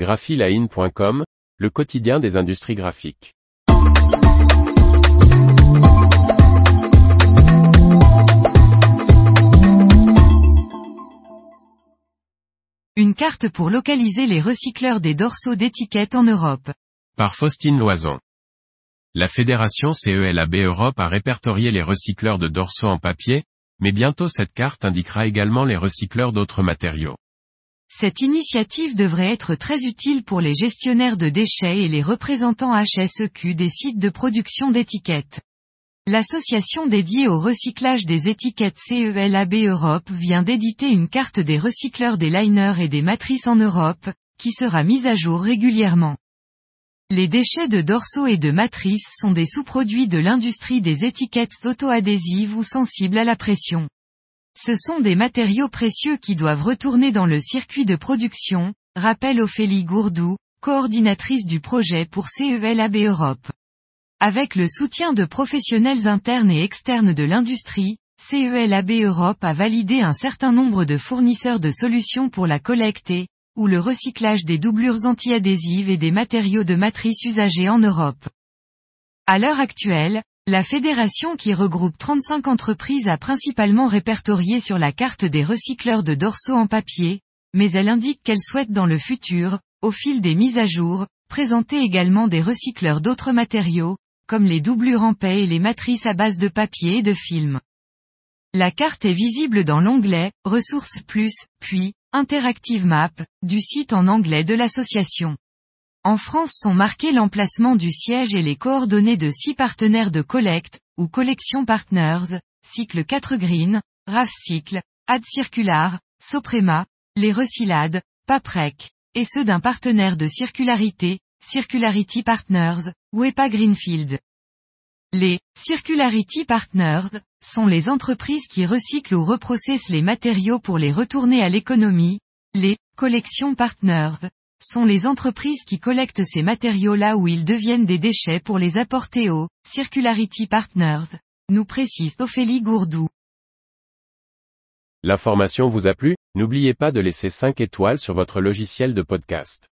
graphiline.com, le quotidien des industries graphiques. Une carte pour localiser les recycleurs des dorsaux d'étiquettes en Europe. Par Faustine Loison. La fédération CELAB Europe a répertorié les recycleurs de dorsaux en papier, mais bientôt cette carte indiquera également les recycleurs d'autres matériaux. Cette initiative devrait être très utile pour les gestionnaires de déchets et les représentants HSEQ des sites de production d'étiquettes. L'association dédiée au recyclage des étiquettes CELAB Europe vient d'éditer une carte des recycleurs des liners et des matrices en Europe, qui sera mise à jour régulièrement. Les déchets de dorsaux et de matrices sont des sous-produits de l'industrie des étiquettes auto-adhésives ou sensibles à la pression. Ce sont des matériaux précieux qui doivent retourner dans le circuit de production, rappelle Ophélie Gourdou, coordinatrice du projet pour CELAB Europe. Avec le soutien de professionnels internes et externes de l'industrie, CELAB Europe a validé un certain nombre de fournisseurs de solutions pour la collecte ou le recyclage des doublures anti-adhésives et des matériaux de matrice usagés en Europe. À l'heure actuelle, la fédération qui regroupe 35 entreprises a principalement répertorié sur la carte des recycleurs de dorsaux en papier, mais elle indique qu'elle souhaite dans le futur, au fil des mises à jour, présenter également des recycleurs d'autres matériaux, comme les doublures en paix et les matrices à base de papier et de film. La carte est visible dans l'onglet Ressources plus, puis Interactive Map du site en anglais de l'association. En France sont marqués l'emplacement du siège et les coordonnées de six partenaires de collecte, ou collection partners, Cycle 4 Green, RAF Cycle, Ad Circular, Soprema, les Recyclades, Paprec, et ceux d'un partenaire de circularité, Circularity Partners, Wepa Greenfield. Les Circularity Partners sont les entreprises qui recyclent ou reprocessent les matériaux pour les retourner à l'économie. Les Collections Partners sont les entreprises qui collectent ces matériaux là où ils deviennent des déchets pour les apporter aux Circularity Partners, nous précise Ophélie Gourdou. L'information vous a plu? N'oubliez pas de laisser 5 étoiles sur votre logiciel de podcast.